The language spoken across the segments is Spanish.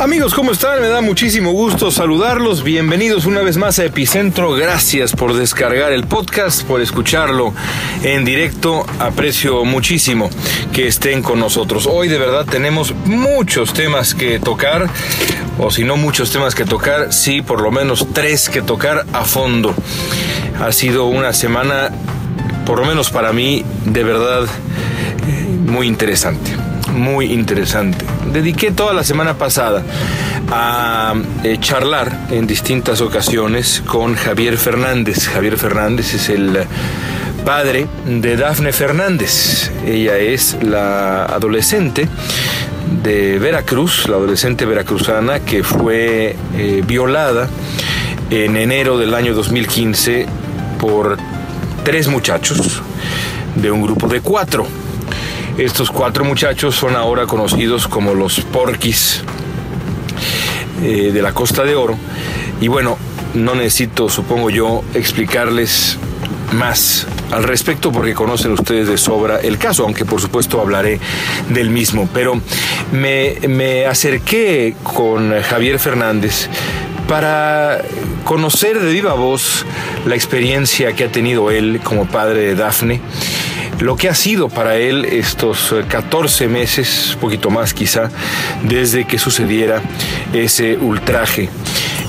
Amigos, ¿cómo están? Me da muchísimo gusto saludarlos. Bienvenidos una vez más a Epicentro. Gracias por descargar el podcast, por escucharlo en directo. Aprecio muchísimo que estén con nosotros. Hoy de verdad tenemos muchos temas que tocar, o si no muchos temas que tocar, sí por lo menos tres que tocar a fondo. Ha sido una semana, por lo menos para mí, de verdad eh, muy interesante muy interesante. Dediqué toda la semana pasada a eh, charlar en distintas ocasiones con Javier Fernández. Javier Fernández es el padre de Dafne Fernández. Ella es la adolescente de Veracruz, la adolescente veracruzana que fue eh, violada en enero del año 2015 por tres muchachos de un grupo de cuatro. Estos cuatro muchachos son ahora conocidos como los porquis eh, de la Costa de Oro. Y bueno, no necesito, supongo yo, explicarles más al respecto porque conocen ustedes de sobra el caso, aunque por supuesto hablaré del mismo. Pero me, me acerqué con Javier Fernández para conocer de viva voz la experiencia que ha tenido él como padre de Dafne lo que ha sido para él estos 14 meses, un poquito más quizá, desde que sucediera ese ultraje.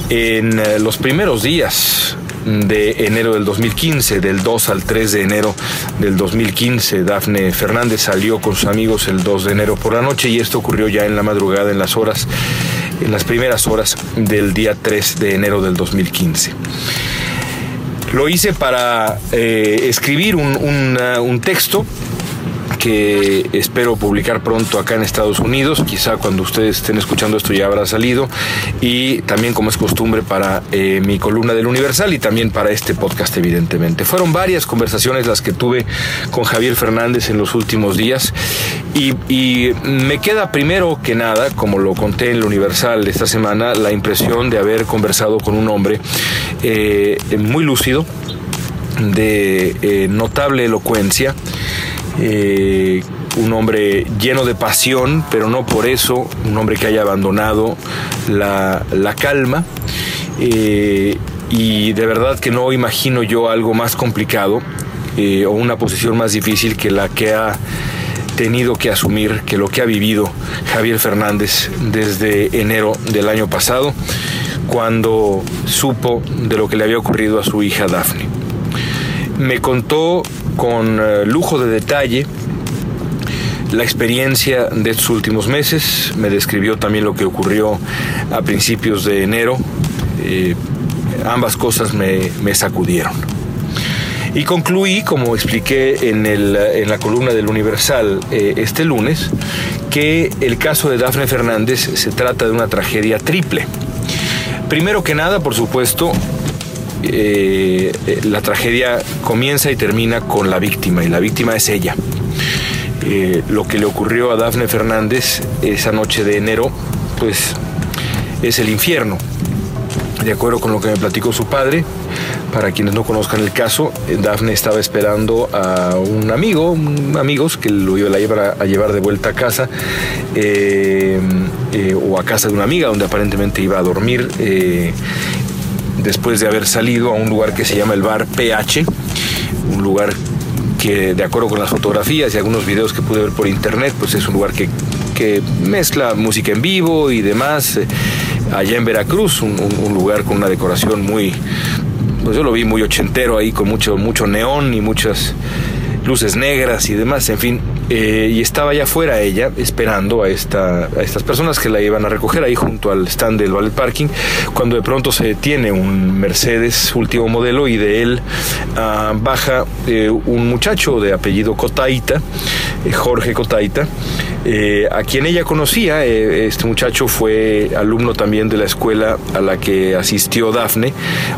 En eh, los primeros días de enero del 2015, del 2 al 3 de enero del 2015. Dafne Fernández salió con sus amigos el 2 de enero por la noche y esto ocurrió ya en la madrugada, en las horas, en las primeras horas del día 3 de enero del 2015. Lo hice para eh, escribir un, una- un texto que espero publicar pronto acá en Estados Unidos, quizá cuando ustedes estén escuchando esto ya habrá salido, y también como es costumbre para eh, mi columna del Universal y también para este podcast evidentemente. Fueron varias conversaciones las que tuve con Javier Fernández en los últimos días. Y, me queda primero que nada, como lo conté en el Universal esta semana, la impresión de haber conversado con un hombre eh, muy lúcido, de eh, notable elocuencia, eh, un hombre lleno de pasión, pero no por eso un hombre que haya abandonado la, la calma. eh, y de verdad que no imagino yo algo más complicado eh, o una posición más difícil que la que ha tenido que asumir, que lo que ha vivido Javier Fernández desde enero del año pasado, cuando supo de lo que le había ocurrido a su hija Dafne me contó con eh, lujo de detalle la experiencia de estos últimos meses, me describió también lo que ocurrió a principios de enero, Eh, ambas cosas me, me sacudieron. Y concluí, como expliqué en, el- en la columna del Universal eh, este lunes, que el caso de Dafne Fernández se trata de una tragedia triple. Primero que nada, por supuesto, eh, eh, la tragedia comienza y termina con la víctima, y la víctima es ella. Eh, lo que le ocurrió a Dafne Fernández esa noche de enero, pues es el infierno. De acuerdo con lo que me platicó su padre, para quienes no conozcan el caso, Dafne estaba esperando a un amigo, amigos que lo iba a llevar, a, llevar de vuelta a casa, o a casa de una amiga donde aparentemente iba a dormir. Después de haber salido a un lugar que se llama el bar PH, un lugar que de acuerdo con las fotografías y algunos videos que pude ver por internet, pues es un lugar que, que mezcla música en vivo y demás. eh, allá en Veracruz, un, un- un lugar con una decoración muy, pues yo lo vi muy ochentero ahí, con mucho, mucho neón y muchas luces negras y demás, en fin. Eh, y estaba allá afuera ella esperando a, esta, a estas personas que la iban a recoger ahí junto al stand del Ballet Parking, cuando de pronto se detiene un Mercedes último modelo y de él ah, baja eh, un muchacho de apellido Cotaita, eh, Jorge Cotaita, eh, a quien ella conocía. eh, este muchacho fue alumno también de la escuela a la que asistió Dafne,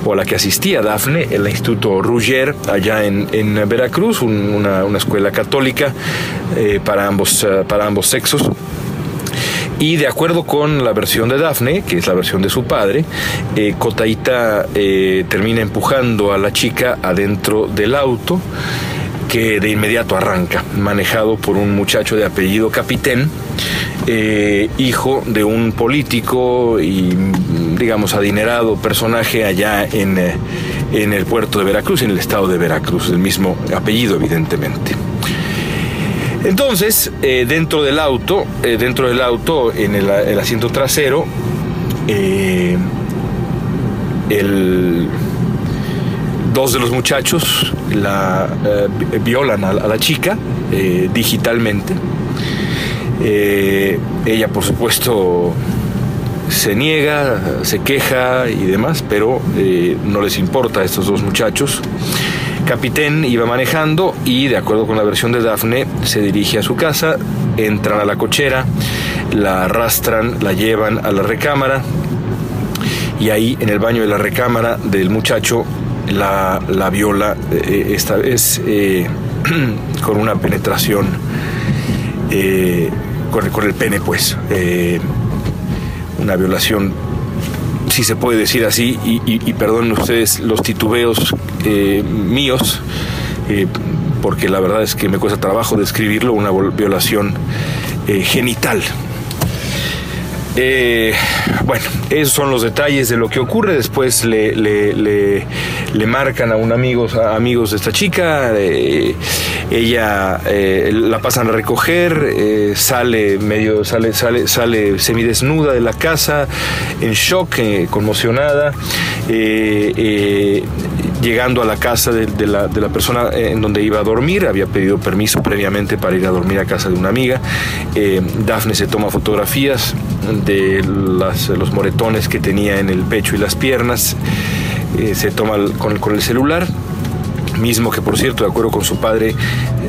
o a la que asistía Dafne, el Instituto Rugger, allá en, Veracruz, un- una, escuela católica eh, para, ambos, para ambos sexos. Y de acuerdo con la versión de Daphne, que es la versión de su padre, eh, Cotaita termina empujando a la chica adentro del auto que de inmediato arranca, manejado por un muchacho de apellido Capitén, eh, hijo de un político y, digamos, adinerado personaje allá en, eh, en el puerto de Veracruz, en el estado de Veracruz, el mismo apellido, evidentemente. Entonces, eh, dentro del auto, dentro del auto, en el, asiento trasero, el, dos de los muchachos la eh, vi- violan a, la- chica eh, digitalmente. Eh, ella, por supuesto, se niega, se queja y demás, pero no les importa a estos dos muchachos. Capitán iba manejando y, de acuerdo con la versión de Dafne, se dirige a su casa, entran a la cochera, la arrastran, la llevan a la recámara y ahí en el baño de la recámara del muchacho la, la viola, eh, esta vez eh, con una penetración eh, con, el- con el pene, pues. eh, una violación, si se puede decir así, y, y- y perdonen ustedes los titubeos eh, míos, eh, porque la verdad es que me cuesta trabajo describirlo, una violación eh, genital. Eh, bueno, esos son los detalles de lo que ocurre. Después le, le, le- marcan a un amigos, a amigos de esta chica. eh, ella eh, la pasan a recoger. sale medio, sale, sale, sale semidesnuda de la casa, en shock, conmocionada. llegando a la casa de, la, de la persona en donde iba a dormir, había pedido permiso previamente para ir a dormir a casa de una amiga. Eh, Dafne se toma fotografías de las- los moretones que tenía en el pecho y las piernas, Eh, se toma con, el celular, mismo que por cierto, de acuerdo con su padre,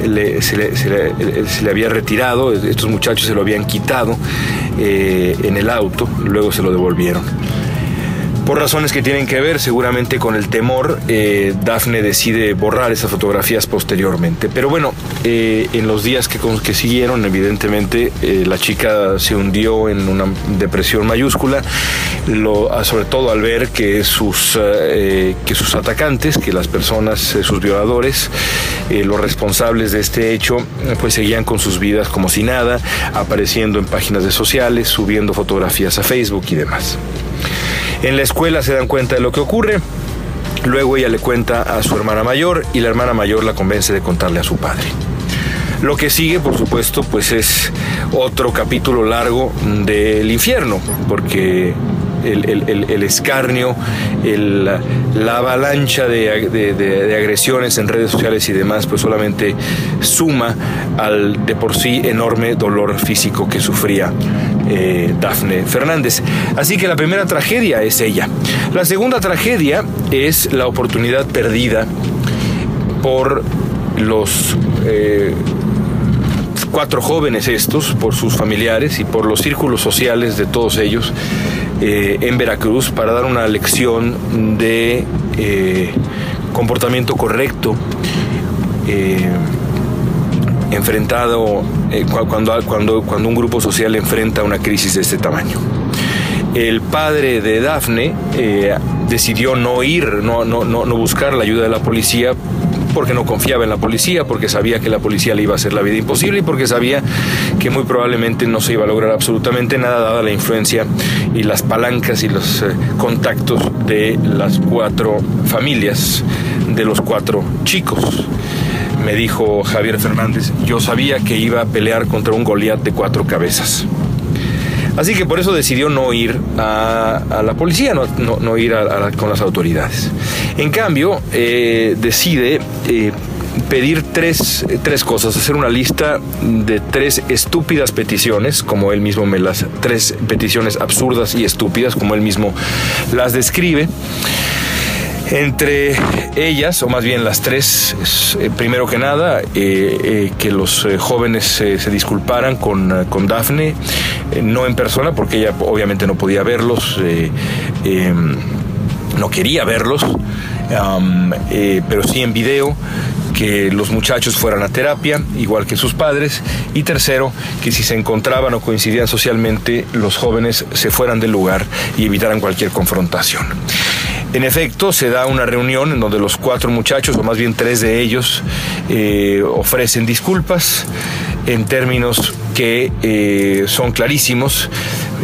le- se, le, se le había retirado, estos muchachos se lo habían quitado eh, en el auto, luego se lo devolvieron. Por razones que tienen que ver seguramente con el temor, eh, Dafne decide borrar esas fotografías posteriormente. Pero bueno, eh, en los días que, siguieron, evidentemente eh, la chica se hundió en una depresión mayúscula, ah, sobre todo al ver que sus, eh, que sus atacantes, que las personas, sus violadores, los responsables de este hecho, pues seguían con sus vidas como si nada, apareciendo en páginas de sociales, subiendo fotografías a Facebook y demás. En la escuela se dan cuenta de lo que ocurre. Luego ella le cuenta a su hermana mayor y la hermana mayor la convence de contarle a su padre. Lo que sigue, por supuesto, pues es otro capítulo largo del infierno, porque el, escarnio, la avalancha de- de agresiones en redes sociales y demás, pues solamente suma al de por sí enorme dolor físico que sufría eh, Dafne Fernández. Así que la primera tragedia es ella. La segunda tragedia es la oportunidad perdida por los eh, cuatro jóvenes estos, por sus familiares y por los círculos sociales de todos ellos eh, en Veracruz para dar una lección de eh, comportamiento correcto. Enfrentado eh, cu- cuando, cuando, cuando un grupo social enfrenta una crisis de este tamaño. El padre de Dafne eh, decidió no ir, no, no, no, no buscar la ayuda de la policía porque no confiaba en la policía, porque sabía que la policía le iba a hacer la vida imposible y porque sabía que muy probablemente no se iba a lograr absolutamente nada dada la influencia y las palancas y los eh, contactos de las cuatro familias, de los cuatro chicos me dijo Javier Fernández, yo sabía que iba a pelear contra un Goliat de cuatro cabezas. Así que por eso decidió no ir a, la policía, no, no- ir a- con las autoridades. En cambio, eh, decide eh, pedir tres, tres cosas, hacer una lista de tres estúpidas peticiones, como él mismo me las, tres peticiones absurdas y estúpidas, como él mismo las describe. Entre ellas, o más bien las tres, es, eh, primero que nada, eh, eh, que los jóvenes se disculparan con, con Dafne, no en persona, porque ella obviamente no podía verlos, eh, no quería verlos, pero sí en video, que los muchachos fueran a terapia, igual que sus padres. Y tercero, que si se encontraban o coincidían socialmente, los jóvenes se fueran del lugar y evitaran cualquier confrontación. En efecto, se da una reunión en donde los cuatro muchachos, o más bien tres de ellos, eh, ofrecen disculpas en términos que eh, son clarísimos.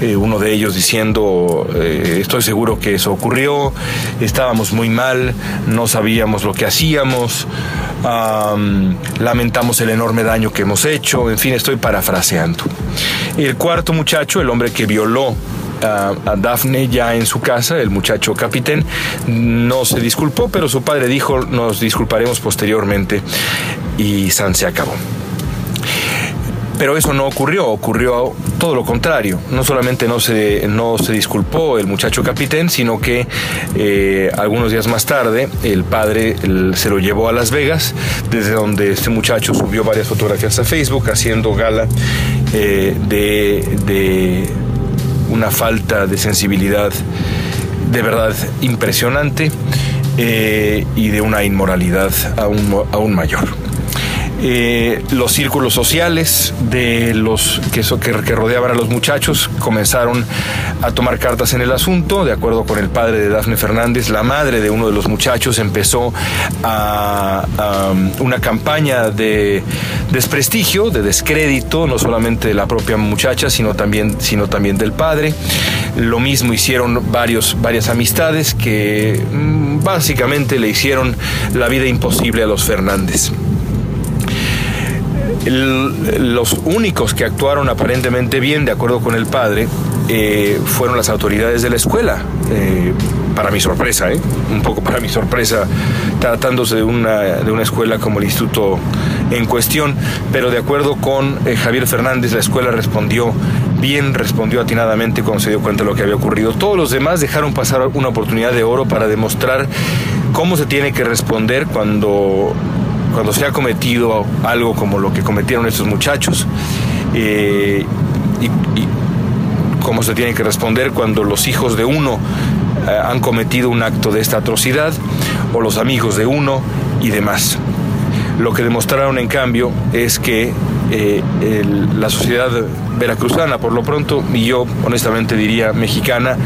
Eh, uno de ellos diciendo, estoy seguro que eso ocurrió, estábamos muy mal, no sabíamos lo que hacíamos, lamentamos el enorme daño que hemos hecho, en fin, estoy parafraseando. El cuarto muchacho, el hombre que violó a, Daphne ya en su casa, el muchacho capitán, no se disculpó, pero su padre dijo, nos disculparemos posteriormente y San se acabó. Pero eso no ocurrió, ocurrió todo lo contrario. No solamente no se, no se disculpó el muchacho capitán, sino que eh, algunos días más tarde el padre se lo llevó a Las Vegas, desde donde este muchacho subió varias fotografías a Facebook haciendo gala eh, de una falta de sensibilidad de verdad impresionante eh, y de una inmoralidad aún, aún mayor. Eh, los círculos sociales de los que, que, rodeaban a los muchachos comenzaron a tomar cartas en el asunto. De acuerdo con el padre de Dafne Fernández, la madre de uno de los muchachos empezó a, una campaña de desprestigio, de descrédito, no solamente de la propia muchacha, sino también, sino también del padre. Lo mismo hicieron varios, varias amistades que mm, básicamente le hicieron la vida imposible a los Fernández los únicos que actuaron aparentemente bien, de acuerdo con el padre, eh, fueron las autoridades de la escuela. Eh, para mi sorpresa, ¿eh? un poco para mi sorpresa, tratándose de una, de una escuela como el instituto en cuestión, pero de acuerdo con Javier Fernández, la escuela respondió bien, respondió atinadamente cuando se dio cuenta de lo que había ocurrido. Todos los demás dejaron pasar una oportunidad de oro para demostrar cómo se tiene que responder cuando cuando se ha cometido algo como lo que cometieron estos muchachos eh, y, cómo se tiene que responder cuando los hijos de uno eh, han cometido un acto de esta atrocidad o los amigos de uno y demás. Lo que demostraron en cambio es que eh, la sociedad veracruzana, por lo pronto, y yo honestamente diría mexicana,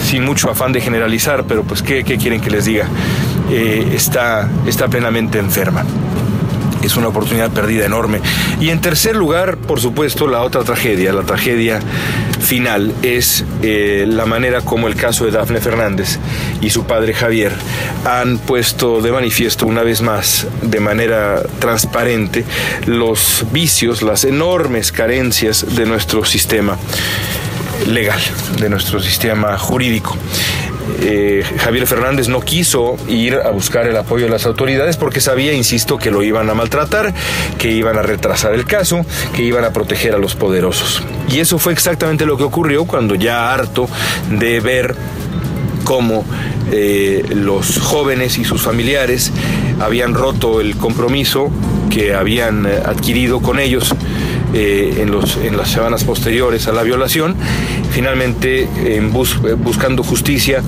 sin mucho afán de generalizar, pero pues ¿qué, quieren que les diga? Está, está plenamente enferma es una oportunidad perdida enorme. Y en tercer lugar, por supuesto, la otra tragedia, la tragedia final, es eh, la manera como el caso de Dafne Fernández y su padre Javier han puesto de manifiesto una vez más, de manera transparente, los vicios, las enormes carencias de nuestro sistema legal, de nuestro sistema jurídico. Eh, Javier Fernández no quiso ir a buscar el apoyo de las autoridades porque sabía, insisto, que lo iban a maltratar, que iban a retrasar el caso, que iban a proteger a los poderosos. Y eso fue exactamente lo que ocurrió cuando ya harto de ver cómo eh, los jóvenes y sus familiares habían roto el compromiso que habían eh, adquirido con ellos en, los, en las semanas posteriores a la violación. Finalmente, en buscando justicia,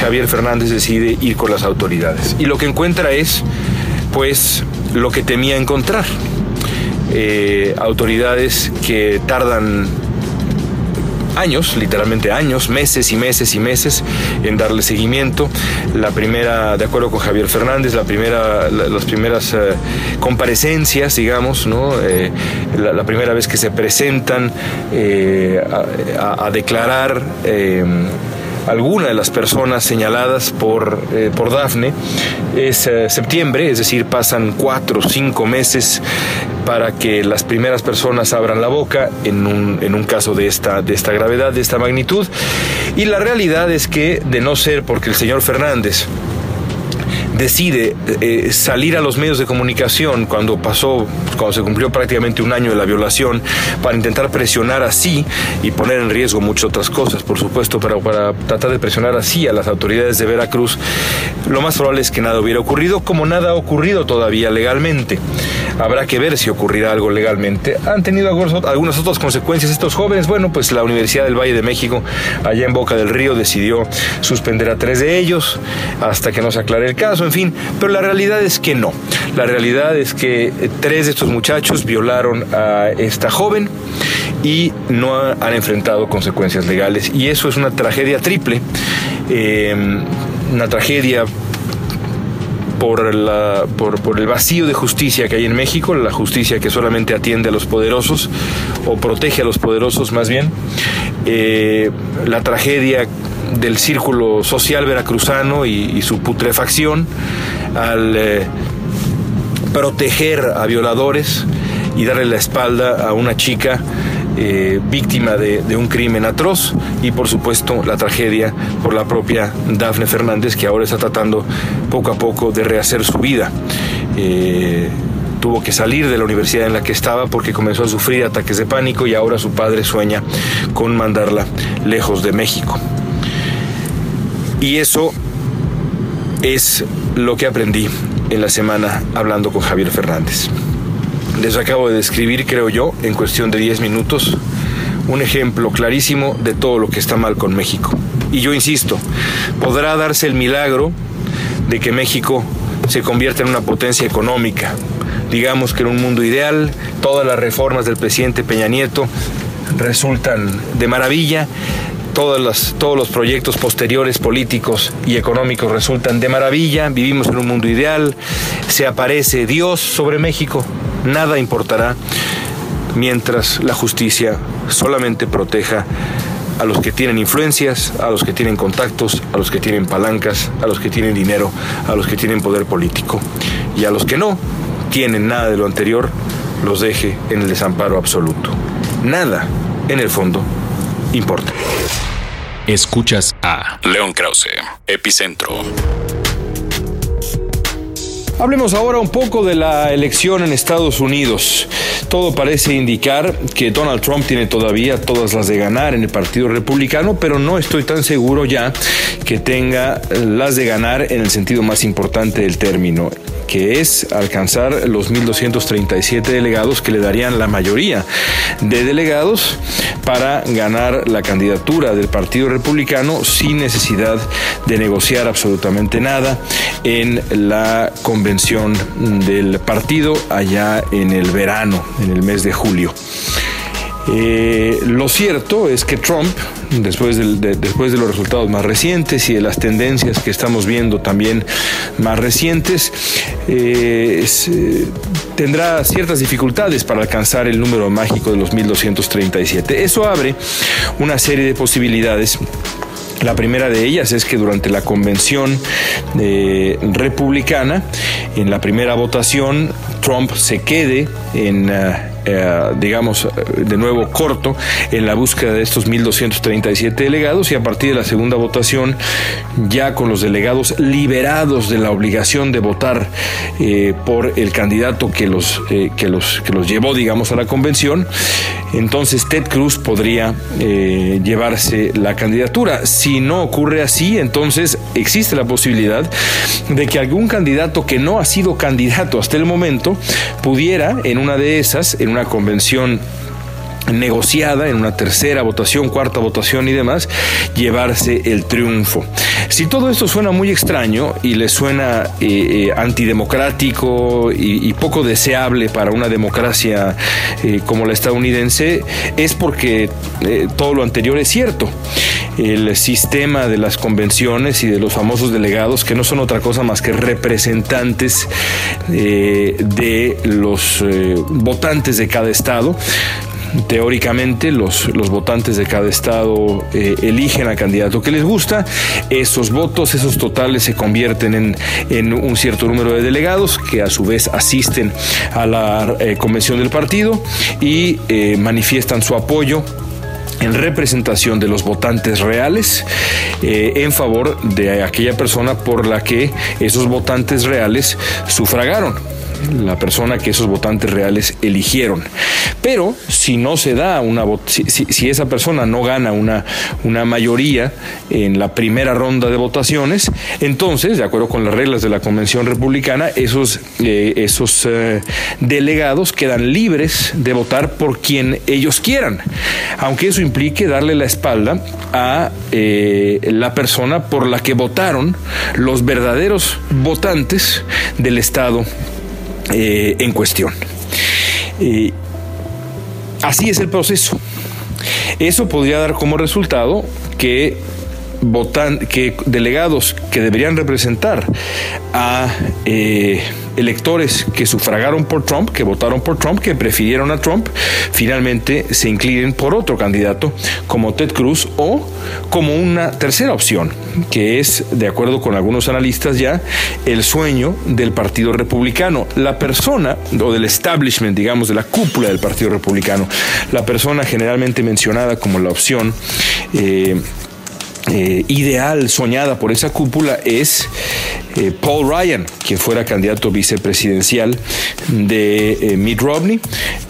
Javier Fernández decide ir con las autoridades. Y lo que encuentra es, pues, lo que temía encontrar. Eh, autoridades que tardan años, literalmente años, meses y meses y meses en darle seguimiento. La primera, de acuerdo con Javier Fernández, la primera, las primeras eh, comparecencias, digamos, ¿no? Eh, la, primera vez que se presentan eh, a, declarar alguna de las personas señaladas por, por Dafne es septiembre, es decir, pasan cuatro o cinco meses para que las primeras personas abran la boca en un, en un caso de esta, de esta gravedad, de esta magnitud. Y la realidad es que, de no ser porque el señor Fernández decide eh, salir a los medios de comunicación cuando pasó, cuando se cumplió prácticamente un año de la violación, para intentar presionar así y poner en riesgo muchas otras cosas, por supuesto, pero para tratar de presionar así a las autoridades de Veracruz, lo más probable es que nada hubiera ocurrido, como nada ha ocurrido todavía legalmente. Habrá que ver si ocurrirá algo legalmente. Han tenido algunas otras consecuencias estos jóvenes. Bueno, pues la Universidad del Valle de México, allá en Boca del Río, decidió suspender a tres de ellos hasta que no se aclare el caso, en fin. Pero la realidad es que no. La realidad es que tres de estos muchachos violaron a esta joven y no han enfrentado consecuencias legales. Y eso es una tragedia triple, eh, una tragedia por, la, por, por, el vacío de justicia que hay en México, la justicia que solamente atiende a los poderosos o protege a los poderosos más bien, eh, la tragedia del círculo social veracruzano y, su putrefacción al eh, proteger a violadores y darle la espalda a una chica eh, víctima de, un crimen atroz y por supuesto la tragedia por la propia Dafne Fernández que ahora está tratando poco a poco de rehacer su vida. Eh, tuvo que salir de la universidad en la que estaba porque comenzó a sufrir ataques de pánico y ahora su padre sueña con mandarla lejos de México. Y eso es lo que aprendí en la semana hablando con Javier Fernández. Les acabo de describir, creo yo, en cuestión de 10 minutos, un ejemplo clarísimo de todo lo que está mal con México. Y yo insisto, podrá darse el milagro de que México se convierta en una potencia económica. Digamos que en un mundo ideal, todas las reformas del presidente Peña Nieto resultan de maravilla, todos los proyectos posteriores políticos y económicos resultan de maravilla, vivimos en un mundo ideal, se aparece Dios sobre México, nada importará mientras la justicia solamente proteja a los que tienen influencias, a los que tienen contactos, a los que tienen palancas, a los que tienen dinero, a los que tienen poder político. Y a los que no tienen nada de lo anterior, los deje en el desamparo absoluto. Nada, en el fondo, importa. Escuchas a León Krause, Epicentro. Hablemos ahora un poco de la elección en Estados Unidos. Todo parece indicar que Donald Trump tiene todavía todas las de ganar en el Partido Republicano, pero no estoy tan seguro ya que tenga las de ganar en el sentido más importante del término que es alcanzar los 1.237 delegados que le darían la mayoría de delegados para ganar la candidatura del Partido Republicano sin necesidad de negociar absolutamente nada en la convención del partido allá en el verano, en el mes de julio. Eh, lo cierto es que Trump, después de, los resultados más recientes y de las tendencias que estamos viendo también más recientes, eh, eh, tendrá ciertas dificultades para alcanzar el número mágico de los 1237. Eso abre una serie de posibilidades la primera de ellas es que durante la convención republicana, en la primera votación, Trump se quede en eh, digamos, de nuevo corto en la búsqueda de estos 1.237 delegados y a partir de la segunda votación, ya con los delegados liberados de la obligación de votar eh, por el candidato que los, eh, que, los, que los llevó, digamos, a la convención, entonces Ted Cruz podría llevarse la candidatura. Si no ocurre así, entonces existe la posibilidad de que algún candidato que no ha sido candidato hasta el momento pudiera en una de esas, en convención negociada en una tercera votación, cuarta votación y demás, llevarse el triunfo. Si todo esto suena muy extraño y le suena eh, eh, antidemocrático y, poco deseable para una democracia eh, como la estadounidense, es porque todo lo anterior es cierto. El sistema de las convenciones y de los famosos delegados, que no son otra cosa más que representantes de los votantes de cada estado, teóricamente los, los votantes de cada estado eh, eligen al candidato que les gusta, esos votos, esos totales se convierten en, en un cierto número de delegados que a su vez asisten a la eh, convención del partido y eh, manifiestan su apoyo en representación de los votantes reales en favor de aquella persona por la que esos votantes reales sufragaron. La persona que esos votantes reales eligieron. Pero si no se da una si, si, esa persona no gana una, una mayoría en la primera ronda de votaciones, entonces, de acuerdo con las reglas de la Convención Republicana, esos, eh, esos eh, delegados quedan libres de votar por quien ellos quieran, aunque eso implique darle la espalda a eh, la persona por la que votaron los verdaderos votantes del Estado en cuestión. Así es el proceso. Eso podría dar como resultado que votan, que delegados que deberían representar a eh, electores que sufragaron por Trump, que votaron por Trump, que prefirieron a Trump, finalmente se inclinen por otro candidato como Ted Cruz o como una tercera opción, que es, de acuerdo con algunos analistas ya, el sueño del Partido Republicano. La persona, o del establishment, digamos, de la cúpula del Partido Republicano, la persona generalmente mencionada como la opción eh, eh, ideal soñada por esa cúpula es eh, Paul Ryan, quien fuera candidato vicepresidencial de eh, Mitt Romney,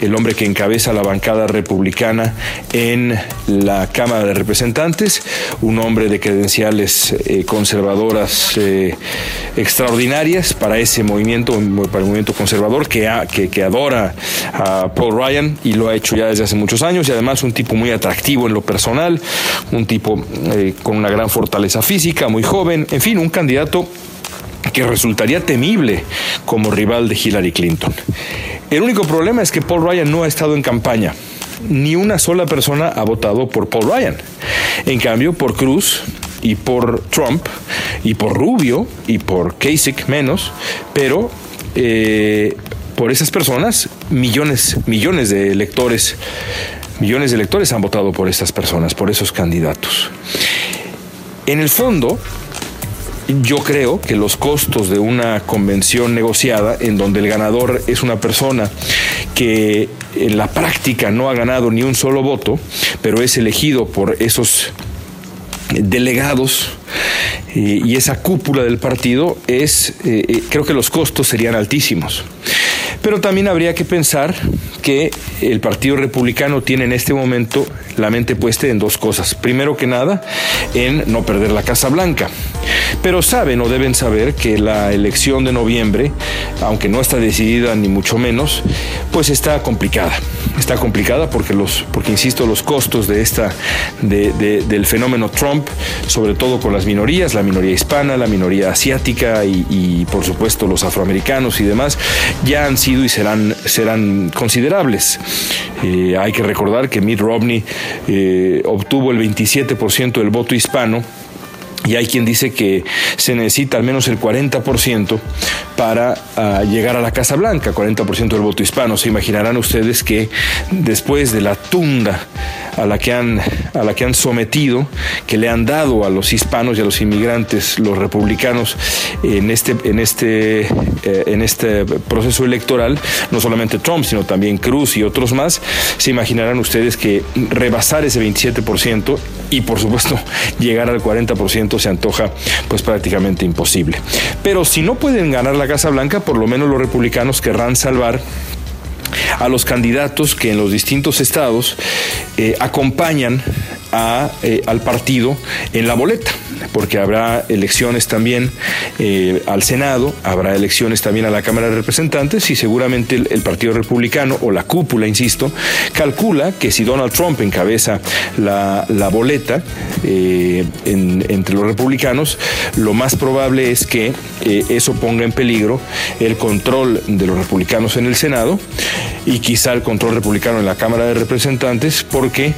el hombre que encabeza la bancada republicana en la Cámara de Representantes, un hombre de credenciales conservadoras extraordinarias para ese movimiento, para el movimiento conservador que, que adora a Paul Ryan y lo ha hecho ya desde hace muchos años y además un tipo muy atractivo en lo personal, un tipo una gran fortaleza física, muy joven, en fin, un candidato que resultaría temible como rival de Hillary Clinton. El único problema es que Paul Ryan no ha estado en campaña. Ni una sola persona ha votado por Paul Ryan. En cambio, por Cruz y por Trump y por Rubio y por Kasich menos, pero eh, por esas personas millones, millones de electores, millones de electores han votado por estas personas, por esos candidatos. En el fondo, yo creo que los costos de una convención negociada en donde el ganador es una persona que en la práctica no ha ganado ni un solo voto, pero es elegido por esos delegados eh, y esa cúpula del partido es, eh, eh, creo que los costos serían altísimos. Pero también habría que pensar que el Partido Republicano tiene en este momento la mente puesta en dos cosas. Primero que nada, en no perder la Casa Blanca. Pero saben o deben saber que la elección de noviembre, aunque no está decidida ni mucho menos, pues está complicada. Está complicada porque los, porque insisto, los costos de esta, del fenómeno Trump, sobre todo con las minorías, la minoría hispana, la minoría asiática y, por supuesto los afroamericanos y demás, ya han sido y serán, serán considerables. Eh, hay que recordar que Mitt Romney eh, obtuvo el 27% del voto hispano y hay quien dice que se necesita al menos el 40% para ah, llegar a la Casa Blanca, 40% del voto hispano. Se imaginarán ustedes que después de la tunda a la que han, a la que han sometido, que le han dado a los hispanos y a los inmigrantes, los republicanos, en este, en este, eh, en este proceso electoral, no solamente Trump, sino también Cruz y otros más, se imaginarán ustedes que rebasar ese 27% y por supuesto llegar al 40% se antoja pues prácticamente imposible. Pero si no pueden ganar la Casa Blanca, por lo menos los republicanos querrán salvar a los candidatos que en los distintos estados eh, acompañan a, eh, al partido en la boleta porque habrá elecciones también eh, al Senado, habrá elecciones también a la Cámara de Representantes y seguramente el, Partido Republicano o la cúpula, insisto, calcula que si Donald Trump encabeza la, boleta eh, entre los republicanos, lo más probable es que eh, eso ponga en peligro el control de los republicanos en el Senado y quizá el control republicano en la Cámara de Representantes porque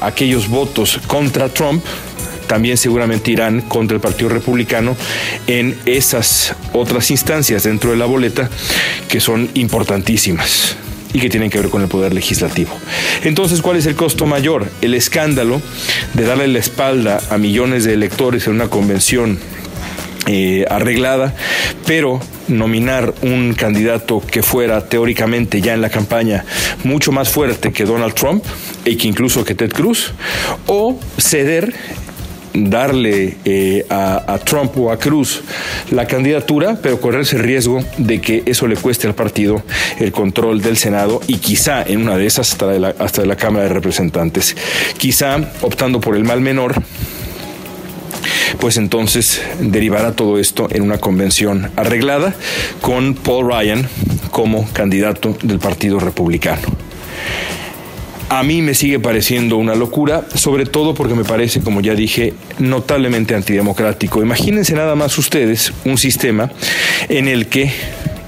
aquellos votos contra Trump también seguramente irán contra el Partido Republicano en esas otras instancias dentro de la boleta que son importantísimas y que tienen que ver con el poder legislativo. Entonces, ¿cuál es el costo mayor? El escándalo de darle la espalda a millones de electores en una convención eh, arreglada, pero nominar un candidato que fuera teóricamente ya en la campaña mucho más fuerte que Donald Trump y que incluso que Ted Cruz, o ceder darle eh, a, Trump o a Cruz la candidatura, pero correrse el riesgo de que eso le cueste al partido el control del Senado y quizá en una de esas hasta hasta de la Cámara de Representantes. Quizá optando por el mal menor, pues entonces derivará todo esto en una convención arreglada con Paul Ryan como candidato del Partido Republicano. A mí me sigue pareciendo una locura, sobre todo porque me parece, como ya dije, notablemente antidemocrático. Imagínense nada más ustedes un sistema en el que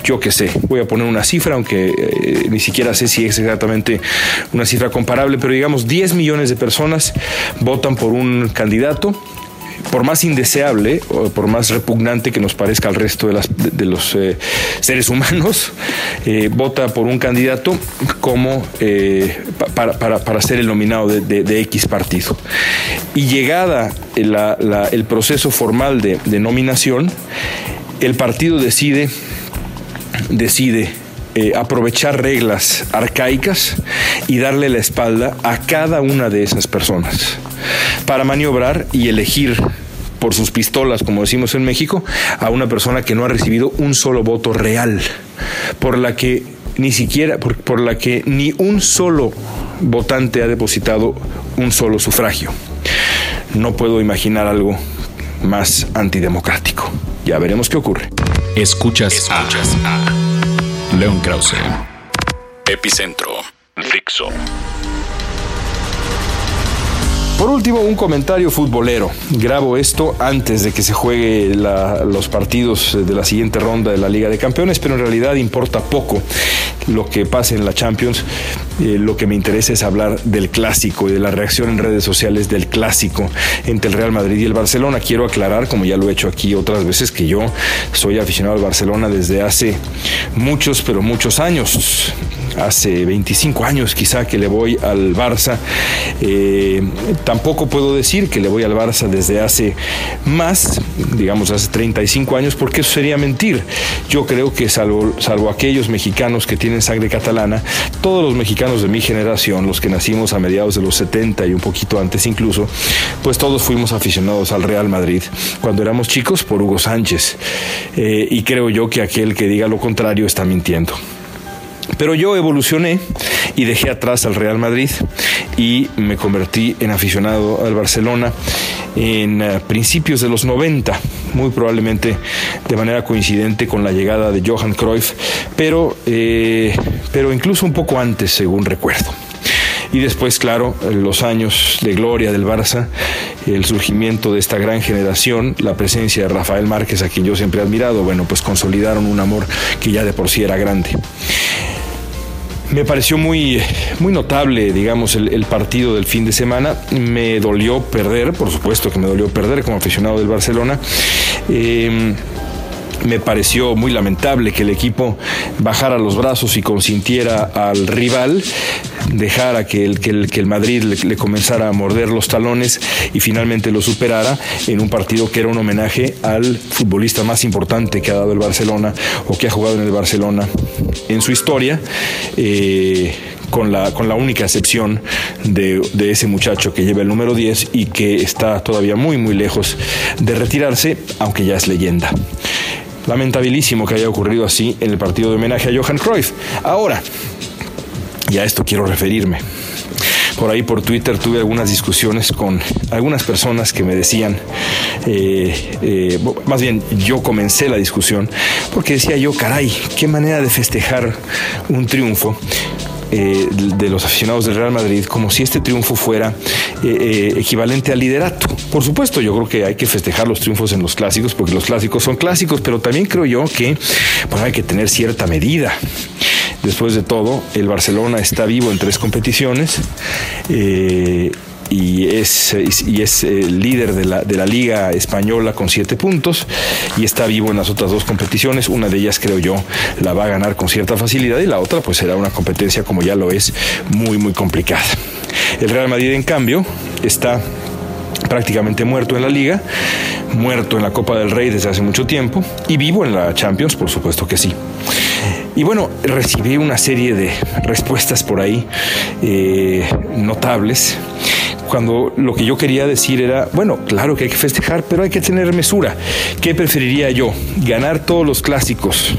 yo qué sé, voy a poner una cifra, aunque eh, ni siquiera sé si es exactamente una cifra comparable, pero digamos 10 millones de personas votan por un candidato por más indeseable o por más repugnante que nos parezca al resto de, los eh, seres humanos, eh, vota por un candidato como eh, para, ser el nominado de, X partido. Y llegada el proceso formal de, nominación, el partido decide, decide aprovechar reglas arcaicas y darle la espalda a cada una de esas personas para maniobrar y elegir por sus pistolas, como decimos en México, a una persona que no ha recibido un solo voto real, por la que ni siquiera, por, la que ni un solo votante ha depositado un solo sufragio. No puedo imaginar algo más antidemocrático. Ya veremos qué ocurre. Escuchas, Escuchas a León Krause. Epicentro. Fixo. Por último, un comentario futbolero. Grabo esto antes de que se juegue los partidos de la siguiente ronda de la Liga de Campeones, pero en realidad importa poco lo que pase en la Champions. Eh, lo que me interesa es hablar del clásico y de la reacción en redes sociales del clásico entre el Real Madrid y el Barcelona. Quiero aclarar, como ya lo he hecho aquí otras veces, que yo soy aficionado al Barcelona desde hace muchos, pero muchos años. Hace 25 años quizá que le voy al Barça. Eh, tampoco puedo decir que le voy al Barça desde hace más, digamos hace 35 años, porque eso sería mentir. Yo creo que salvo, aquellos mexicanos que tienen sangre catalana, todos los mexicanos de mi generación, los que nacimos a mediados de los 70 y un poquito antes incluso, pues todos fuimos aficionados al Real Madrid cuando éramos chicos por Hugo Sánchez. Eh, y creo yo que aquel que diga lo contrario está mintiendo. Pero yo evolucioné y dejé atrás al Real Madrid y me convertí en aficionado al Barcelona en eh, principios de los 90, muy probablemente de manera coincidente con la llegada de Johan Cruyff, pero, eh, pero incluso un poco antes, según recuerdo. Y después, claro, los años de gloria del Barça, el surgimiento de esta gran generación, la presencia de Rafael Márquez, a quien yo siempre he admirado, bueno, pues consolidaron un amor que ya de por sí era grande. Me pareció muy, muy notable, digamos, el, partido del fin de semana. Me dolió perder, por supuesto que me dolió perder como aficionado del Barcelona. Eh, me pareció muy lamentable que el equipo bajara los brazos y consintiera al rival, dejara que el, que el, Madrid le, comenzara a morder los talones y finalmente lo superara en un partido que era un homenaje al futbolista más importante que ha dado el Barcelona o que ha jugado en el Barcelona en su historia. Eh, con la, con la única excepción de, de, ese muchacho que lleva el número 10 y que está todavía muy, muy lejos de retirarse, aunque ya es leyenda. Lamentabilísimo que haya ocurrido así en el partido de homenaje a Johan Cruyff. Ahora, y a esto quiero referirme. Por ahí por Twitter tuve algunas discusiones con algunas personas que me decían, eh, eh, más bien yo comencé la discusión porque decía yo, caray, qué manera de festejar un triunfo eh, de los aficionados del Real Madrid como si este triunfo fuera eh, eh, equivalente al liderato. Por supuesto, yo creo que hay que festejar los triunfos en los clásicos porque los clásicos son clásicos, pero también creo yo que pues, hay que tener cierta medida. Después de todo, el Barcelona está vivo en tres competiciones y es, y es el eh, líder de la, de la Liga Española con siete puntos y está vivo en las otras dos competiciones. Una de ellas, creo yo, la va a ganar con cierta facilidad y la otra, pues será una competencia, como ya lo es, muy, muy complicada. El Real Madrid, en cambio, está prácticamente muerto en la liga, muerto en la Copa del Rey desde hace mucho tiempo y vivo en la Champions, por supuesto que sí. Y bueno, recibí una serie de respuestas por ahí eh, notables cuando lo que yo quería decir era, bueno, claro que hay que festejar, pero hay que tener mesura. ¿Qué preferiría yo? ¿Ganar todos los clásicos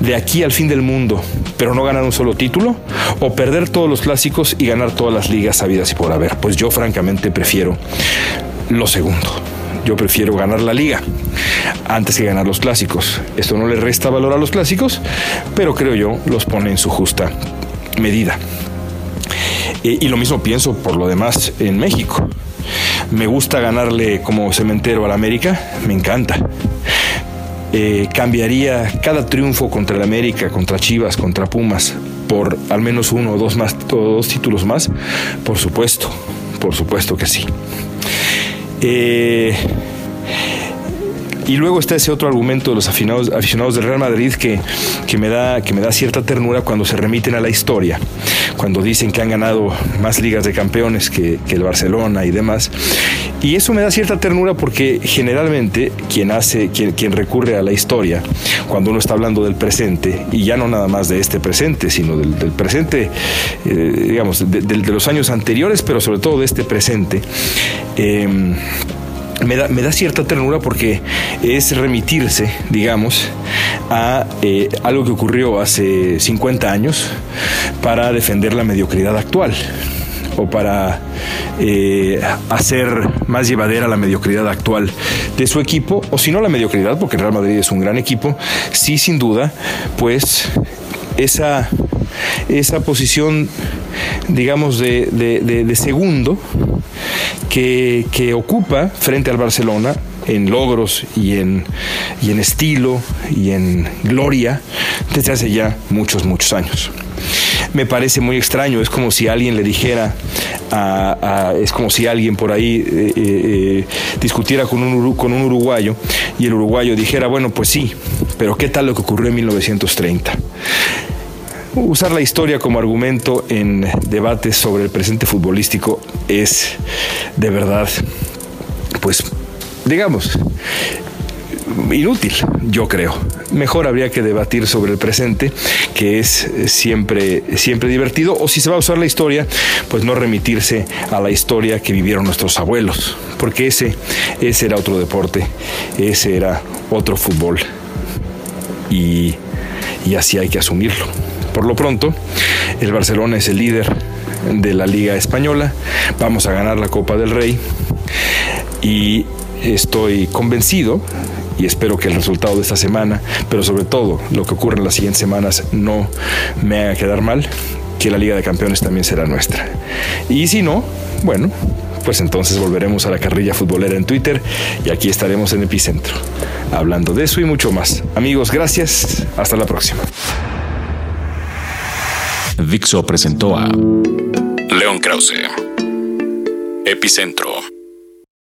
de aquí al fin del mundo, pero no ganar un solo título? ¿O perder todos los clásicos y ganar todas las ligas sabidas y por haber? Pues yo francamente prefiero lo segundo. Yo prefiero ganar la liga antes que ganar los clásicos. Esto no le resta valor a los clásicos, pero creo yo los pone en su justa medida. Y lo mismo pienso por lo demás en México. Me gusta ganarle como cementero al América, me encanta. Eh, cambiaría cada triunfo contra el América, contra Chivas, contra Pumas, por al menos uno o dos, más, dos títulos más? Por supuesto, por supuesto que sí. Eh, y luego está ese otro argumento de los aficionados, aficionados del Real Madrid que, me da, que me da cierta ternura cuando se remiten a la historia, cuando dicen que han ganado más ligas de campeones que, el Barcelona y demás. Y eso me da cierta ternura porque generalmente quien hace, quien, recurre a la historia, cuando uno está hablando del presente, y ya no nada más de este presente, sino del, presente, eh, digamos, de, de, de, los años anteriores, pero sobre todo de este presente, eh, me da, me da, cierta ternura porque es remitirse, digamos, a eh, algo que ocurrió hace 50 años para defender la mediocridad actual o para eh, hacer más llevadera la mediocridad actual de su equipo, o si no la mediocridad, porque Real Madrid es un gran equipo, sí sin duda, pues esa, esa posición, digamos, de, de, de, segundo, que, que, ocupa frente al Barcelona en logros y en, y en estilo y en gloria desde hace ya muchos, muchos años. Me parece muy extraño, es como si alguien le dijera, a, es como si alguien por ahí eh, eh, discutiera con un, con un uruguayo y el uruguayo dijera, bueno, pues sí, pero ¿qué tal lo que ocurrió en 1930? Usar la historia como argumento en debates sobre el presente futbolístico es de verdad, pues, digamos, inútil, yo creo. Mejor habría que debatir sobre el presente, que es siempre, siempre divertido, o si se va a usar la historia, pues no remitirse a la historia que vivieron nuestros abuelos, porque ese, ese era otro deporte, ese era otro fútbol, y, así hay que asumirlo. Por lo pronto, el Barcelona es el líder de la Liga Española. Vamos a ganar la Copa del Rey. Y estoy convencido y espero que el resultado de esta semana, pero sobre todo lo que ocurre en las siguientes semanas, no me haga quedar mal, que la Liga de Campeones también será nuestra. Y si no, bueno, pues entonces volveremos a la carrilla futbolera en Twitter y aquí estaremos en Epicentro, hablando de eso y mucho más. Amigos, gracias. Hasta la próxima. Dixo presentó a León Krause, Epicentro